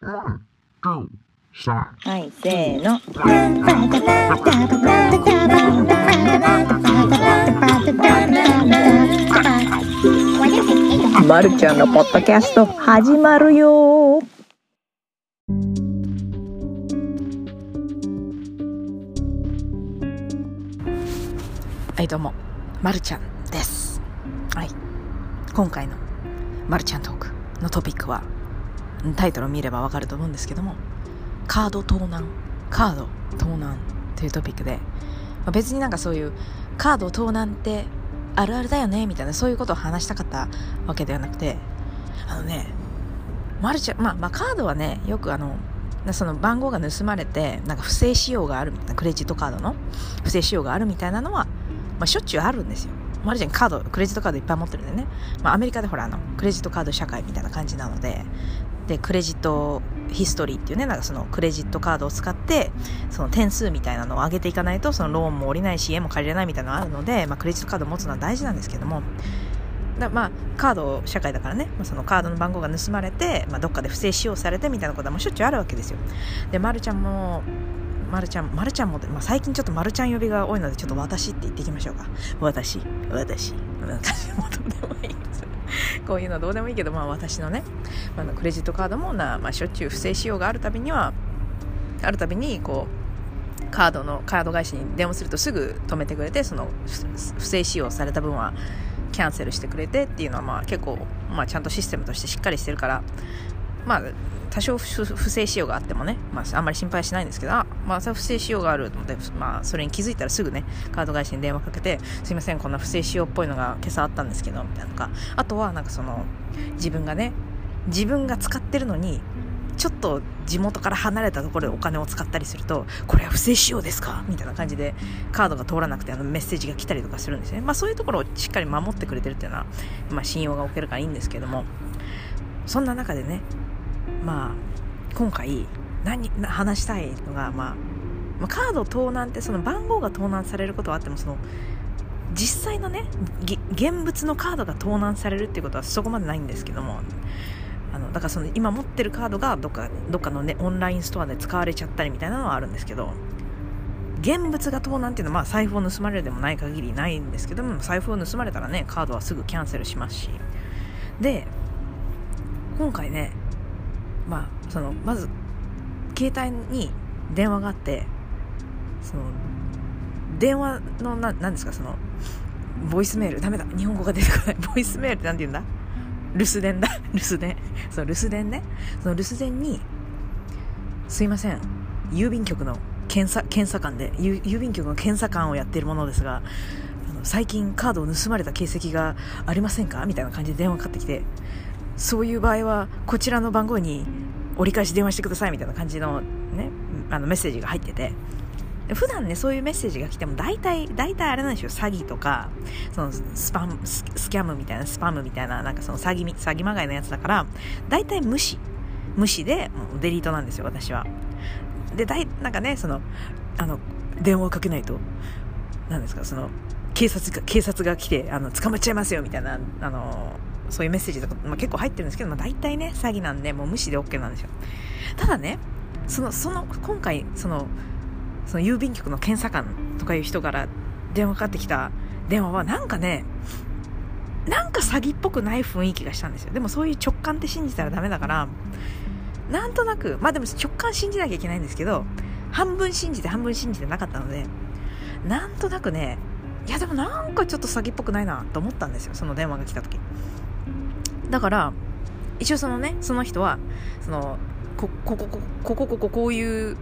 はい、せーの。まるちゃんのポッドキャスト始まるよ。はいどうも。まるちゃんです。はい。今回のまるちゃんトークのトピックはタイトルを見ればわかると思うんですけどもカード盗難。カード盗難というトピックで、まあ、別になんかそういうカード盗難ってあるあるだよねみたいなそういうことを話したかったわけではなくてあのねまるちゃんまあ、まあ、カードはねよくあのその番号が盗まれてなんか不正使用があるみたいなクレジットカードの不正使用があるみたいなのは、まあ、しょっちゅうあるんですよ。マルちゃんカードクレジットカードいっぱい持ってるんでね、まあ、アメリカでほらあのクレジットカード社会みたいな感じなのででクレジットヒストリーっていうねなんかそのクレジットカードを使ってその点数みたいなのを上げていかないとそのローンも下りないし家も借りれないみたいなのがあるので、まあ、クレジットカードを持つのは大事なんですけどもだまあカード社会だからね、まあ、そのカードの番号が盗まれて、まあ、どっかで不正使用されてみたいなことはもうしょっちゅうあるわけですよでまるちゃんもまるちゃん、まるちゃんも、まあ、最近ちょっとまるちゃん呼びが多いので、ちょっと私って言っていきましょうか。私、私。なんか、もうどうでもいい。こういうのどうでもいいけど、まあ私のね、まあ、クレジットカードもな、まあしょっちゅう不正使用があるたびには、あるたびに、こう、カードの、カード会社に電話するとすぐ止めてくれて、その不正使用された分はキャンセルしてくれてっていうのは、まあ結構、まあちゃんとシステムとしてしっかりしてるから、まあ、多少不正使用があってもね、まあ、あんまり心配しないんですけど、あ、まあ、不正使用があるので、まあ、それに気づいたらすぐね、カード会社に電話かけて、すいません、こんな不正使用っぽいのが今朝あったんですけど、みたいなか。あとは、なんかその、自分がね、自分が使ってるのに、ちょっと地元から離れたところでお金を使ったりすると、これは不正使用ですか？みたいな感じで、カードが通らなくてあのメッセージが来たりとかするんですね。まあそういうところをしっかり守ってくれてるっていうのは、まあ信用が置けるからいいんですけども、そんな中でね、まあ今回何話したいのが、まあ、まあ、カード盗難ってその番号が盗難されることはあってもその実際のね現物のカードが盗難されるっていうことはそこまでないんですけどもあのだからその今持ってるカードがどっかどっかの、ね、オンラインストアで使われちゃったりみたいなのはあるんですけど現物が盗難っていうのは、まあ、財布を盗まれるでもない限りないんですけども財布を盗まれたらねカードはすぐキャンセルしますし。で今回ねまあ、そのまず携帯に電話があってその電話のな何ですかそのボイスメールダメだ日本語が出てこない。ボイスメールって何て言うんだ？留守電だ。留守電。その留守電ね。その留守電にすいません。郵便局の検査検査官で郵便局の検査官をやっているものですが最近カードを盗まれた形跡がありませんか？みたいな感じで電話かかってきてそういう場合はこちらの番号に折り返し電話してくださいみたいな感じのねあのメッセージが入ってて。普段ねそういうメッセージが来ても大体大体あれなんでしょ詐欺とかそのスパムスキャムみたいなスパムみたいななんかその詐欺詐欺まがいのやつだから大体無視。無視でデリートなんですよ私は。でだいなんかねそのあの電話をかけないと何ですかその警察が警察が来てあの捕まっちゃいますよみたいなあのそういうメッセージとか、まあ、結構入ってるんですけど、まあ、大体ね、詐欺なんで、もう無視で OK なんですよ。ただね、その、その、今回、その、その郵便局の検査官とかいう人から電話かかってきた電話は、なんかね、なんか詐欺っぽくない雰囲気がしたんですよ。でもそういう直感って信じたらダメだから、なんとなく、まあでも直感信じなきゃいけないんですけど、半分信じて半分信じてなかったので、なんとなくね、いやでもなんかちょっと詐欺っぽくないなと思ったんですよ、その電話が来た時。だから一応そのねその人はそのこここここここここういう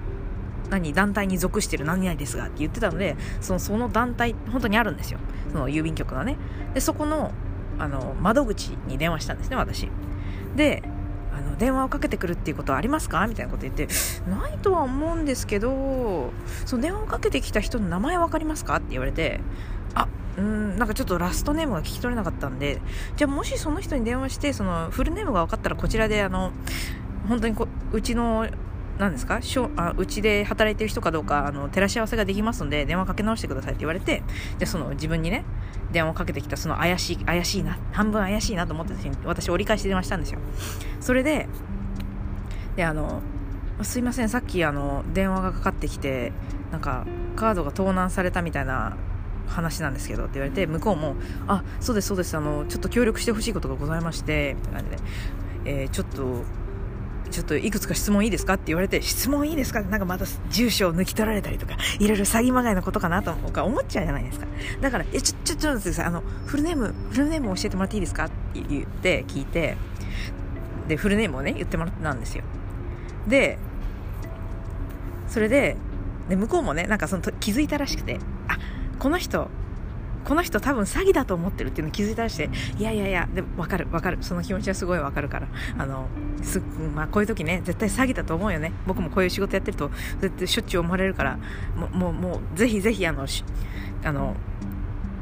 何団体に属してる何々ですがって言ってたのでそのその団体本当にあるんですよ。その郵便局がね。でそこのあの窓口に電話したんですね私。であの電話をかけてくるっていうことはありますか？みたいなこと言ってないとは思うんですけどその電話をかけてきた人の名前分かりますか？って言われてあうんなんかちょっとラストネームが聞き取れなかったんでじゃあもしその人に電話してそのフルネームが分かったらこちらであの本当にこうちの何ですか？しょあうちで働いてる人かどうかあの照らし合わせができますので電話かけ直してくださいって言われてでその自分にね電話をかけてきたその怪しい怪しいな半分怪しいなと思って私折り返し電話したんですよ。それでであのすいませんさっきあの電話がかかってきてなんかカードが盗難されたみたいな話なんですけどって言われて向こうも「あそうですそうですあのちょっと協力してほしいことがございまして」みたいな感じで、えー、ちょっとちょっといくつか質問いいですかって言われて、質問いいですかってなんかまた住所を抜き取られたりとか、いろいろ詐欺まがいのことかなと思っちゃうじゃないですか。だから、え、ちょ、ちょ、ちょっと待ってください。あの、フルネーム、フルネーム教えてもらっていいですかって言って、聞いて、で、フルネームをね、言ってもらったんですよ。で、それで、で、向こうもね、なんかその気づいたらしくて、この人、この人多分詐欺だと思ってるっていうの気づいたらして、いやいやいや、でも分かる分かる。その気持ちはすごい分かるから。あの、す、まあこういう時ね、絶対詐欺だと思うよね。僕もこういう仕事やってると、絶対しょっちゅう思われるから、もう、もう、もうぜひぜひあの、あの、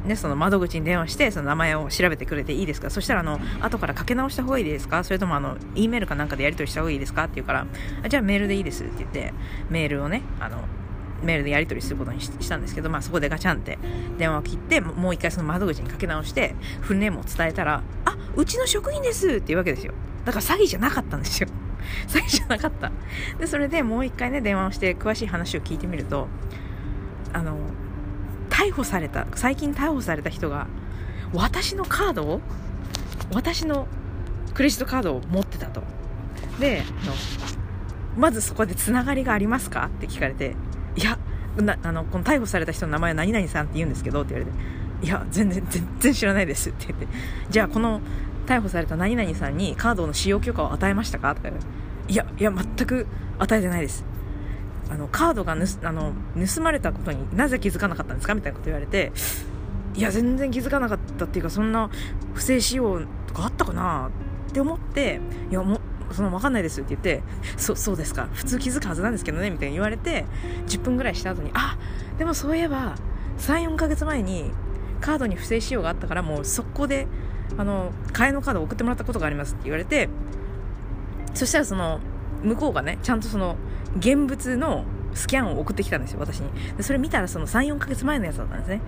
ね、その窓口に電話して、その名前を調べてくれていいですか？そしたら、あの、後からかけ直した方がいいですか？それとも、あの、E メールかなんかでやり取りした方がいいですか？って言うから、じゃあメールでいいですって言って、メールをね、あの、メールでやり取りすることにしたんですけど、まあそこでガチャンって電話を切って、もう一回その窓口にかけ直して、フルネームを伝えたら、あ、うちの職員ですっていうわけですよ。だから詐欺じゃなかったんですよ。詐欺じゃなかった。で、それでもう一回ね、電話をして詳しい話を聞いてみると、あの、逮捕された、最近逮捕された人が、私のカードを、私のクレジットカードを持ってたと。で、のまずそこでつながりがありますかって聞かれて、いやなあのこの逮捕された人の名前は何々さんって言うんですけどって言われていや全然全然知らないですって言ってじゃあこの逮捕された何々さんにカードの使用許可を与えましたかとかいやいや全く与えてないです。あのカードがあの盗まれたことになぜ気づかなかったんですかみたいなこと言われていや全然気づかなかったっていうかそんな不正使用とかあったかなって思っていやもその分かんないですって言って、そ、そうですか。普通気づくはずなんですけどね、みたいに言われて、10分ぐらいした後に、あ、でもそういえば、3、4ヶ月前にカードに不正使用があったから、もう速攻で、あの、替えのカードを送ってもらったことがありますって言われて、そしたらその、向こうがね、ちゃんとその、現物のスキャンを送ってきたんですよ、私に。でそれ見たらその3、4ヶ月前のやつだったんですね。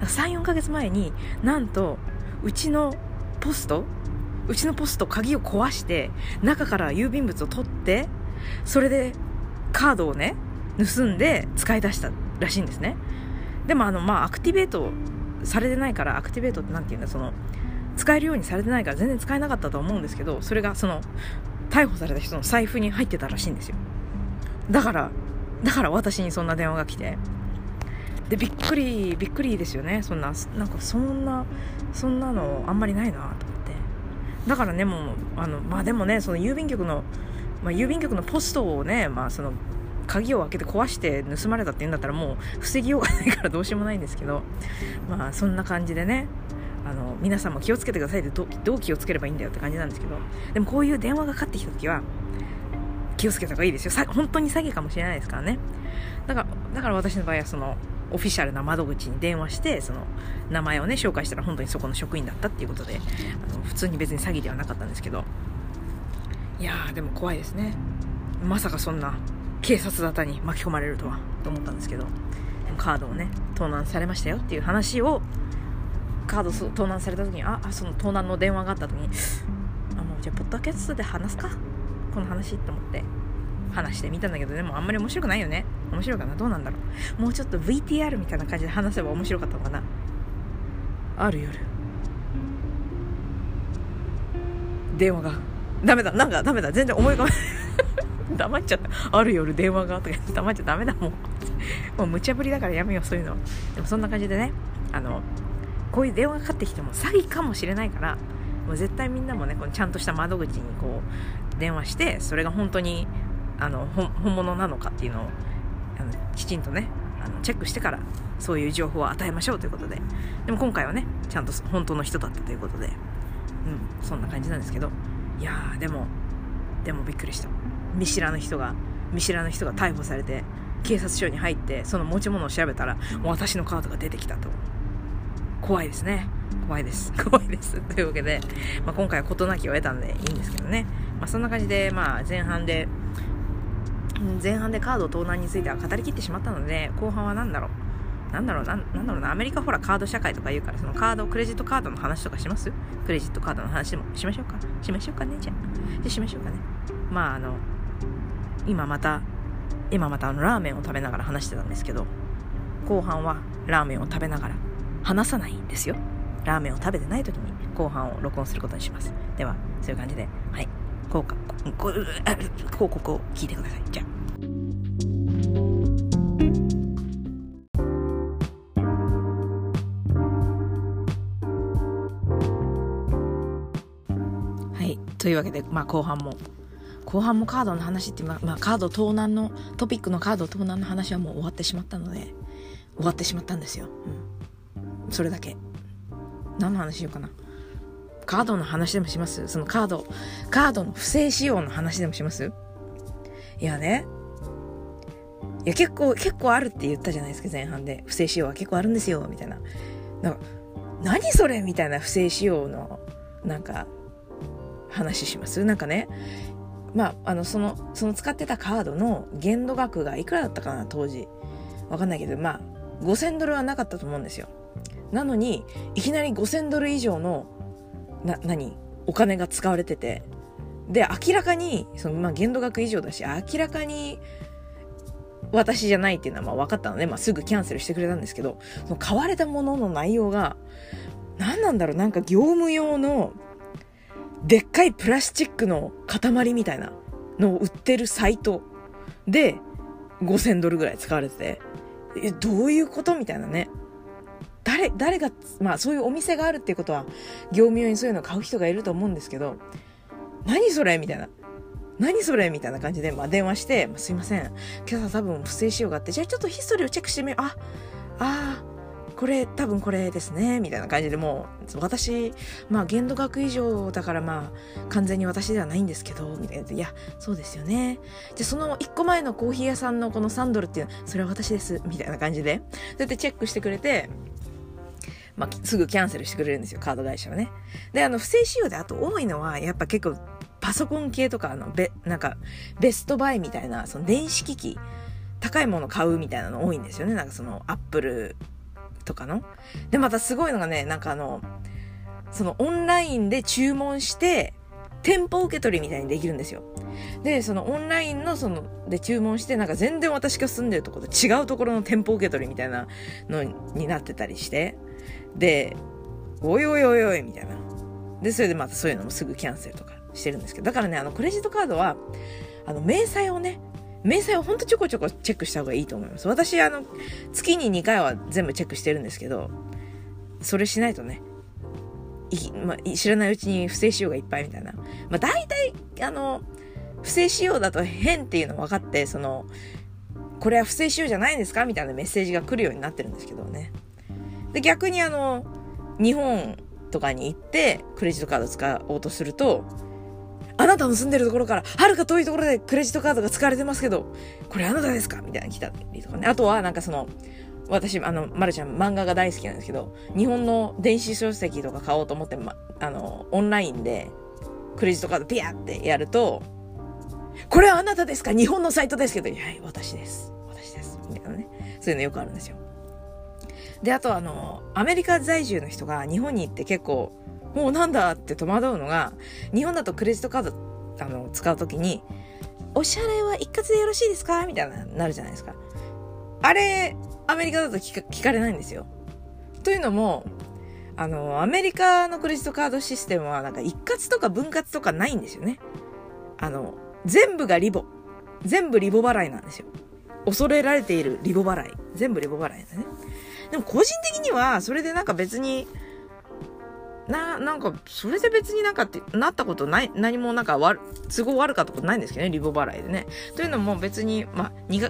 だから3、4ヶ月前になんと、うちのポストうちのポスト鍵を壊して中から郵便物を取ってそれでカードをね盗んで使い出したらしいんですね。でもあのまあアクティベートされてないからアクティベートって何て言うんだその使えるようにされてないから全然使えなかったと思うんですけどそれがその逮捕された人の財布に入ってたらしいんですよ。だからだから私にそんな電話が来て。でびっくりびっくりですよね。そんななんかそんなそんなのあんまりないなと。だからね、もう、あの、まあでもね、その郵便局の、まあ、郵便局のポストをね、まあその、鍵を開けて壊して盗まれたって言うんだったらもう防ぎようがないからどうしようもないんですけど、まあそんな感じでね、あの、皆さんも気をつけてくださいってどどう気をつければいいんだよって感じなんですけど、でもこういう電話がかかってきた時は、気をつけた方がいいですよ。本当に詐欺かもしれないですからね。だから、だから私の場合はその、オフィシャルな窓口に電話してその名前をね紹介したら本当にそこの職員だったっていうことであの普通に別に詐欺ではなかったんですけど。いやーでも怖いですね。まさかそんな警察沙汰に巻き込まれるとはと思ったんですけど。カードをね盗難されましたよっていう話をカード盗難された時にああその盗難の電話があった時にあもうじゃあポッドキャストで話すか。この話って思って話してみたんだけどでもあんまり面白くないよね。面白いかな？どうなんだろう？もうちょっと VTR みたいな感じで話せば面白かったのかな？ある夜。電話が。ダメだ。なんかダメだ。全然思い浮かべない。黙っちゃった。ある夜電話が。とか黙っちゃダメだ。もんもう無茶ぶりだからやめよう。そういうのでもそんな感じでね。あのこういう電話がかかってきても詐欺かもしれないから。もう絶対みんなもねこのちゃんとした窓口にこう電話してそれが本当にあの本物なのかっていうのをあのきちんとねあのチェックしてからそういう情報を与えましょうということで。でも今回はねちゃんと本当の人だったということで。うんそんな感じなんですけど。いやーでもでもびっくりした。見知らぬ人が見知らぬ人が逮捕されて警察署に入ってその持ち物を調べたらもう私のカードが出てきたと。怖いですね。怖いです。怖いです。というわけで、まあ、今回は事なきを得たんでいいんですけどね、まあ、そんな感じで、まあ、前半で前半でカード盗難については語りきってしまったので、後半は何だろう。なんだろうな、なんだろうな、アメリカほらカード社会とか言うから、そのカード、クレジットカードの話とかします？クレジットカードの話も。しましょうか？しましょうかね？じゃあ。じゃしましょうかね。まああの、今また今またあのラーメンを食べながら話してたんですけど後半はラーメンを食べながら話さないんですよ。ラーメンを食べてない時に後半を録音することにします。ではそういう感じではい。こうかこうこうここを聞いてくださいじゃあというわけで、まあ、後半も。後半もカードの話って、まあ、まあ、カード盗難のトピックのカード盗難の話はもう終わってしまったので終わってしまったんですよ、うん、それだけ。何の話しようかな。カードの話でもします？そのカードカードの不正使用の話でもします？いやね。いや結構結構あるって言ったじゃないですか前半で。不正使用は結構あるんですよみたいな。なんか何それ？みたいな不正使用のなんか話しますなんかねまあ、あの、その、その使ってたカードの限度額がいくらだったかな、当時。わかんないけど、まあ、5000ドルはなかったと思うんですよ。なのに、いきなり5000ドル以上の、な、何お金が使われてて。で、明らかに、その、まあ、限度額以上だし、明らかに、私じゃないっていうのはまあ分かったので、まあ、すぐキャンセルしてくれたんですけど、その買われたものの内容が、何なんだろう、なんか業務用の、でっかいプラスチックの塊みたいなのを売ってるサイトで5000ドルぐらい使われてて、え、どういうことみたいなね。誰、誰が、まあそういうお店があるっていうことは、業務用にそういうのを買う人がいると思うんですけど、何それみたいな。何それみたいな感じで、まあ電話して、まあ、すいません。今朝多分不正使用があって、じゃあちょっとヒストリーをチェックしてみよう。あ、ああ、これ多分これですねみたいな感じでもう私まあ限度額以上だからまあ完全に私ではないんですけどみたいないやそうですよねじゃその1個前のコーヒー屋さんのこの3ドルっていうのはそれは私ですみたいな感じでそうやってチェックしてくれてまあ、すぐキャンセルしてくれるんですよ、カード会社はね。で、あの、不正使用であと多いのは、やっぱ結構、パソコン系とか、あの、べ、なんか、ベストバイみたいな、その電子機器、高いもの買うみたいなの多いんですよね。なんかその、アップルとかの？で、またすごいのがね、なんかあの、そのオンラインで注文して、店舗受け取りみたいにできるんですよ。で、そのオンラインのその、で注文して、なんか全然私が住んでるところと違うところの店舗受け取りみたいなのになってたりして、で、おいおいおいおいみたいな。で、それでまたそういうのもすぐキャンセルとかしてるんですけど、だからね、あの、クレジットカードは、あの、明細をね、明細をほんとちょこちょこチェックした方がいいと思います。私、あの、月に2回は全部チェックしてるんですけど、それしないとね、いま、知らないうちに不正使用がいっぱいみたいな。まあ、大体、あの、不正使用だと変っていうの分かって、その、これは不正使用じゃないんですかみたいなメッセージが来るようになってるんですけどね。で、逆にあの、日本とかに行って、クレジットカード使おうとすると、あなたの住んでるところから、はるか遠いところでクレジットカードが使われてますけど、これあなたですかみたいな来たりとかね。あとは、なんかその、私、あの、まるちゃん漫画が大好きなんですけど、日本の電子書籍とか買おうと思って、ま、あの、オンラインで、クレジットカードピヤってやると、これはあなたですか？日本のサイトですけど、はい、私です。私です。みたいなね。そういうのよくあるんですよ。で、あとあの、アメリカ在住の人が日本に行って結構、もうなんだって戸惑うのが、日本だとクレジットカード、あの、使うときに、お支払いは一括でよろしいですか？みたいな、なるじゃないですか。あれ、アメリカだと聞か聞かれないんですよ。というのも、あの、アメリカのクレジットカードシステムは、なんか一括とか分割とかないんですよね。あの、全部がリボ。全部リボ払いなんですよ。恐れられているリボ払い。全部リボ払いだね。でも個人的には、それでなんか別に、な、なんか、それで別になんかって、なったことない、何もなんか悪、都合悪かったことないんですけどね、リボ払いでね。というのも別に、まあ、に、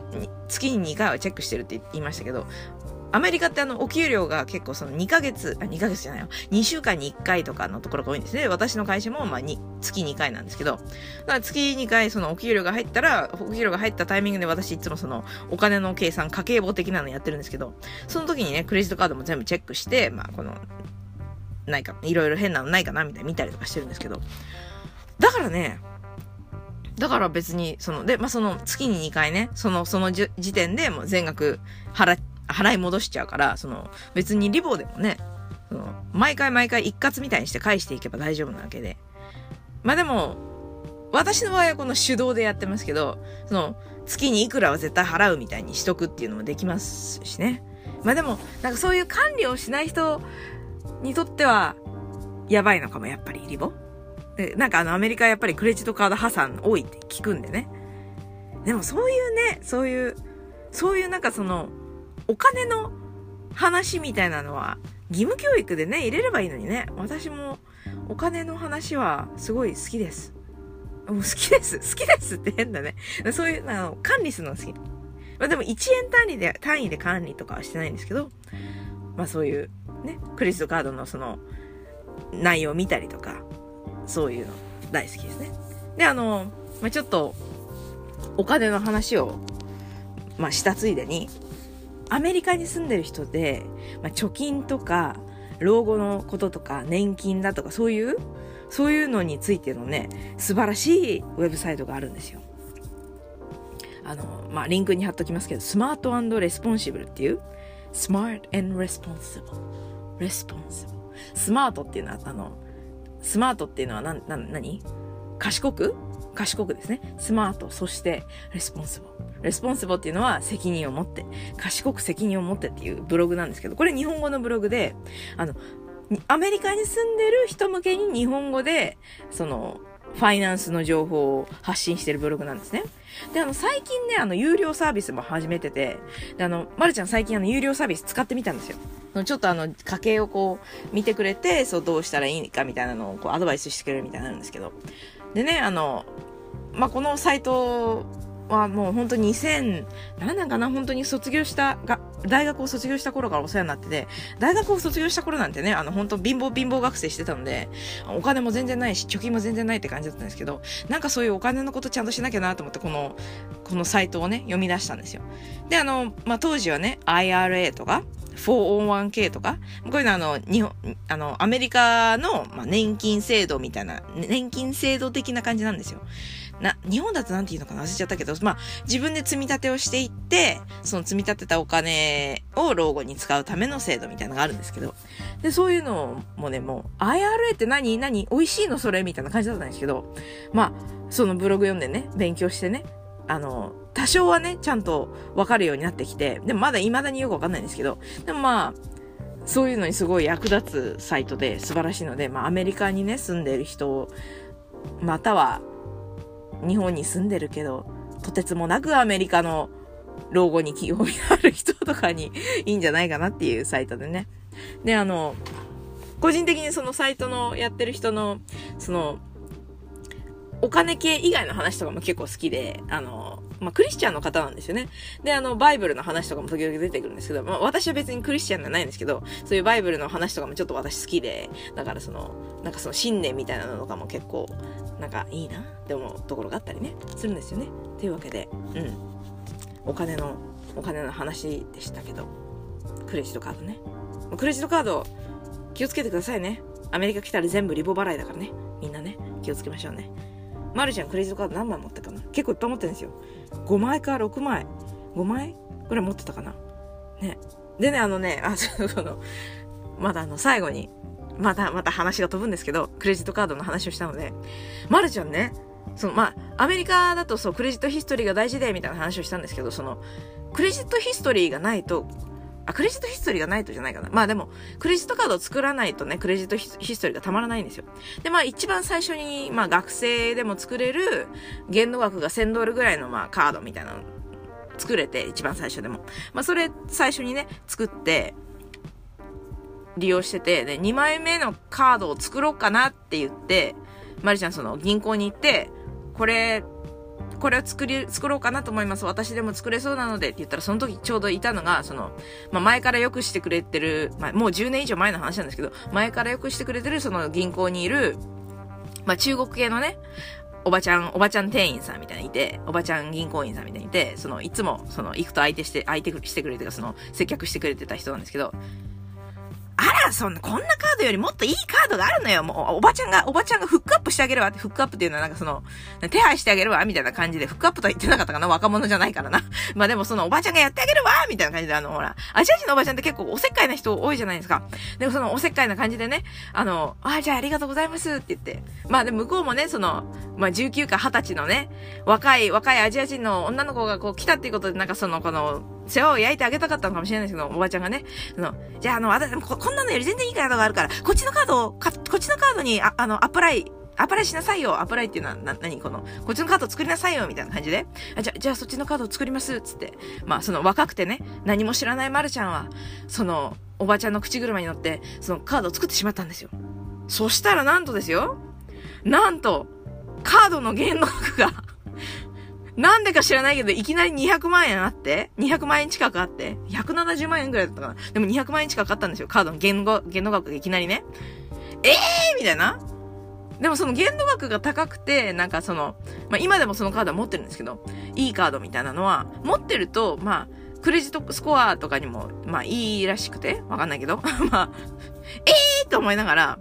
月に2回はチェックしてるって言いましたけど、アメリカってあの、お給料が結構その2ヶ月、あ、2ヶ月じゃないよ。2週間に1回とかのところが多いんですね。私の会社も、まあ、に、月2回なんですけど、だから月2回そのお給料が入ったら、お給料が入ったタイミングで私いつもその、お金の計算、家計簿的なのやってるんですけど、その時にね、クレジットカードも全部チェックして、まあ、この、ないか、いろいろ変なのないかなみたいな見たりとかしてるんですけど、だからね、だから別に、その、で、まあ、その月に2回ね、その、その時点でもう全額払、払い戻しちゃうから、その、別にリボでもね、その、毎回毎回一括みたいにして返していけば大丈夫なわけで。まあ、でも、私の場合はこの手動でやってますけど、その、月にいくらは絶対払うみたいにしとくっていうのもできますしね。まあでも、なんかそういう管理をしない人にとっては、やばいのかも、やっぱり、リボ。で、なんかあの、アメリカやっぱりクレジットカード破産多いって聞くんでね。でもそういうね、そういう、そういうなんかその、お金の話みたいなのは、義務教育でね、入れればいいのにね。私も、お金の話はすごい好きです。もう好きです。好きですって変だね。そういう、あの、管理するの好き。まあでも1円単位で、単位で管理とかはしてないんですけど、まあそういう、ね、クレジットカードのその、内容を見たりとか、そういうの大好きですね。で、あの、まあちょっと、お金の話を、まあしたついでに、アメリカに住んでる人で、まあ貯金とか、老後のこととか、年金だとか、そういうそういうのについてのね、素晴らしいウェブサイトがあるんですよ。あの、まあ、リンクに貼っときますけど、 smart responsible っていう、smart and responsible. responsible. スレスポンス。スマートっていうのは、あの、スマートっていうのは何、何、何？賢く？賢くですね。 smart、そして、 responsible。responsible っていうのは責任を持って、賢く責任を持ってっていうブログなんですけど、これ日本語のブログで、あの、アメリカに住んでる人向けに日本語で、その、ファイナンスの情報を発信してるブログなんですね。で、あの、最近ね、あの、有料サービスも始めてて、で、あの、まるちゃん最近あの、有料サービス使ってみたんですよ。ちょっとあの、家計をこう、見てくれて、そう、どうしたらいいかみたいなのをこう、アドバイスしてくれるみたいになるんですけど。でね、あの、まあ、このサイトはもう本当に2000、何年かな本当に卒業したが、大学を卒業した頃からお世話になってて、大学を卒業した頃なんてね、あの本当貧乏貧乏学生してたので、お金も全然ないし、貯金も全然ないって感じだったんですけど、なんかそういうお金のことちゃんとしなきゃなと思って、この、このサイトをね、読み出したんですよ。で、あの、まあ、当時はね、IRA とか、401k とか、こういうのあの、日本、あの、アメリカの、まあ、年金制度みたいな、年金制度的な感じなんですよ。な、日本だとなんて言うのかな？忘れちゃったけど、まあ、自分で積み立てをしていって、その積み立てたお金を老後に使うための制度みたいなのがあるんですけど、で、そういうのもね、もう、IRA って何何美味しいのそれみたいな感じだったんですけど、まあ、そのブログ読んでね、勉強してね、あの、多少はね、ちゃんとわかるようになってきて、でもまだ未だによくわかんないんですけど、でもまあ、そういうのにすごい役立つサイトで素晴らしいので、まあアメリカにね、住んでる人、または日本に住んでるけど、とてつもなくアメリカの老後に興味がある人とかにいいんじゃないかなっていうサイトでね。で、あの、個人的にそのサイトのやってる人の、その、お金系以外の話とかも結構好きで、あの、まあ、クリスチャンの方なんですよね。で、あの、バイブルの話とかも時々出てくるんですけど、まあ、私は別にクリスチャンじゃないんですけど、そういうバイブルの話とかもちょっと私好きで、だからその、なんかその信念みたいなのとかも結構、なんかいいなって思うところがあったりね、するんですよね。というわけで、うん。お金の、お金の話でしたけど、クレジットカードね。クレジットカード、気をつけてくださいね。アメリカ来たら全部リボ払いだからね。みんなね、気をつけましょうね。まるちゃんクレジットカード何枚持ってたかな結構いっぱい持ってるんですよ。5枚か6枚。5枚？ぐらい持ってたかな。ね。でね、あのね、あ、その、まだあの、最後に、また、また話が飛ぶんですけど、クレジットカードの話をしたので、まるちゃんね、その、まあ、アメリカだとそう、クレジットヒストリーが大事で、みたいな話をしたんですけど、その、クレジットヒストリーがないと、あ、クレジットヒストリーがないとじゃないかな。まあでも、クレジットカードを作らないとね、クレジットヒストリーがたまらないんですよ。で、まあ一番最初に、まあ学生でも作れる、限度額が1000ドルぐらいのまあカードみたいなの作れて、一番最初でも。まあそれ最初にね、作って、利用してて、で、2枚目のカードを作ろうかなって言って、マリちゃんその銀行に行って、これ、これを作り、作ろうかなと思います。私でも作れそうなのでって言ったら、その時ちょうどいたのが、その、まあ、前からよくしてくれてる、まあ、もう10年以上前の話なんですけど、前からよくしてくれてる、その銀行にいる、まあ、中国系のね、おばちゃん、おばちゃん店員さんみたいにいて、おばちゃん銀行員さんみたいにいて、その、いつも、その、行くと相手して、相手してくれてその、接客してくれてた人なんですけど、あら、そんな、こんなカードよりもっといいカードがあるのよ。もう、おばちゃんが、おばちゃんがフックアップしてあげるわって、フックアップっていうのはなんかその、手配してあげるわ、みたいな感じで、フックアップとは言ってなかったかな若者じゃないからな。まあでもそのおばちゃんがやってあげるわ、みたいな感じで、あの、ほら、アジア人のおばちゃんって結構おせっかいな人多いじゃないですか。でもそのおせっかいな感じでね、あの、あ、じゃあありがとうございますって言って。まあで、向こうもね、その、まあ19か20歳のね、若い、若いアジア人の女の子がこう来たっていうことで、なんかその、この、世話を焼いてあげたかったのかもしれないですけど、おばちゃんがね、その、じゃあ、あの、私、ここんなのより全然いいカードがあるから、こっちのカードを、か、こっちのカードに、あ、あの、アプライ、アプライしなさいよ。アプライっていうのは、な、なにこの、こっちのカード作りなさいよ、みたいな感じで。あ、じゃ、じゃあそっちのカードを作ります、つって。まあ、その若くてね、何も知らないまるちゃんは、その、おばちゃんの口車に乗って、そのカードを作ってしまったんですよ。そしたらなんとですよ。なんと、カードの限度額がなんでか知らないけど、いきなり200万円あって、200万円近くあって、170万円ぐらいだったかな。でも200万円近くあったんですよ。カードの限度、限度額がいきなりね。ええー、みたいな。でもその限度額が高くて、なんかその、まあ今でもそのカードは持ってるんですけど、いいカードみたいなのは、持ってると、まあ、クレジットスコアとかにも、まあいいらしくて、わかんないけど、まあ、ええーと思いながら、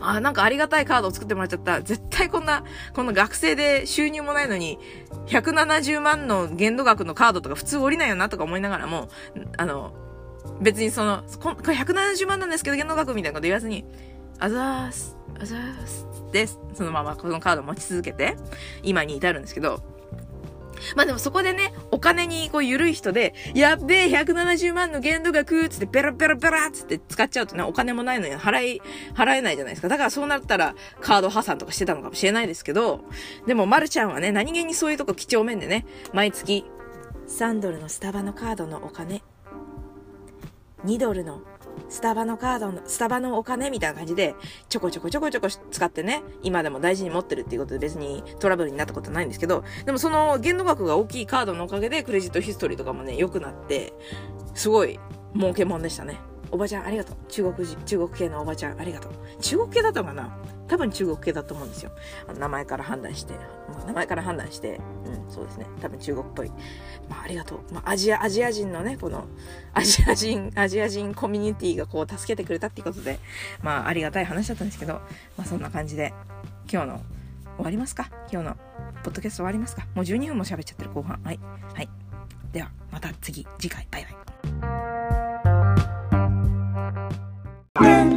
あ、なんかありがたいカードを作ってもらっちゃった。絶対こんな、この学生で収入もないのに、170万の限度額のカードとか普通降りないよなとか思いながらも、あの、別にその、これ170万なんですけど限度額みたいなこと言わずに、あざーす、あざーす、です。そのままこのカードを持ち続けて、今に至るんですけど、まあでもそこでね、お金にこう緩い人で、やっべえ、170万の限度額つってペラペラペラつって使っちゃうとね、お金もないのに払い、払えないじゃないですか。だからそうなったらカード破産とかしてたのかもしれないですけど、でもまるちゃんはね、何気にそういうとこ几帳面でね、毎月3ドルのスタバのカードのお金、2ドルのスタバのカードの、スタバのお金みたいな感じで、ちょこちょこちょこちょこ使ってね、今でも大事に持ってるっていうことで別にトラブルになったことないんですけど、でもその限度額が大きいカードのおかげでクレジットヒストリーとかもね、良くなって、すごい儲けもんでしたね。おばちゃんありがとう。中国人、中国系のおばちゃんありがとう。中国系だったかな？多分中国系だと思うんですよ。あの名前から判断して。名前から判断して、うん、そうですね。多分中国っぽい。まあ、ありがとう。まあ、アジア、アジア人のね、この、アジア人、アジア人コミュニティがこう、助けてくれたっていうことで、まあ、ありがたい話だったんですけど、まあ、そんな感じで、今日の、終わりますか？今日の、ポッドキャスト終わりますか？もう12分も喋っちゃってる後半。はい。はい。では、また次、次回、バイバイ。Bye.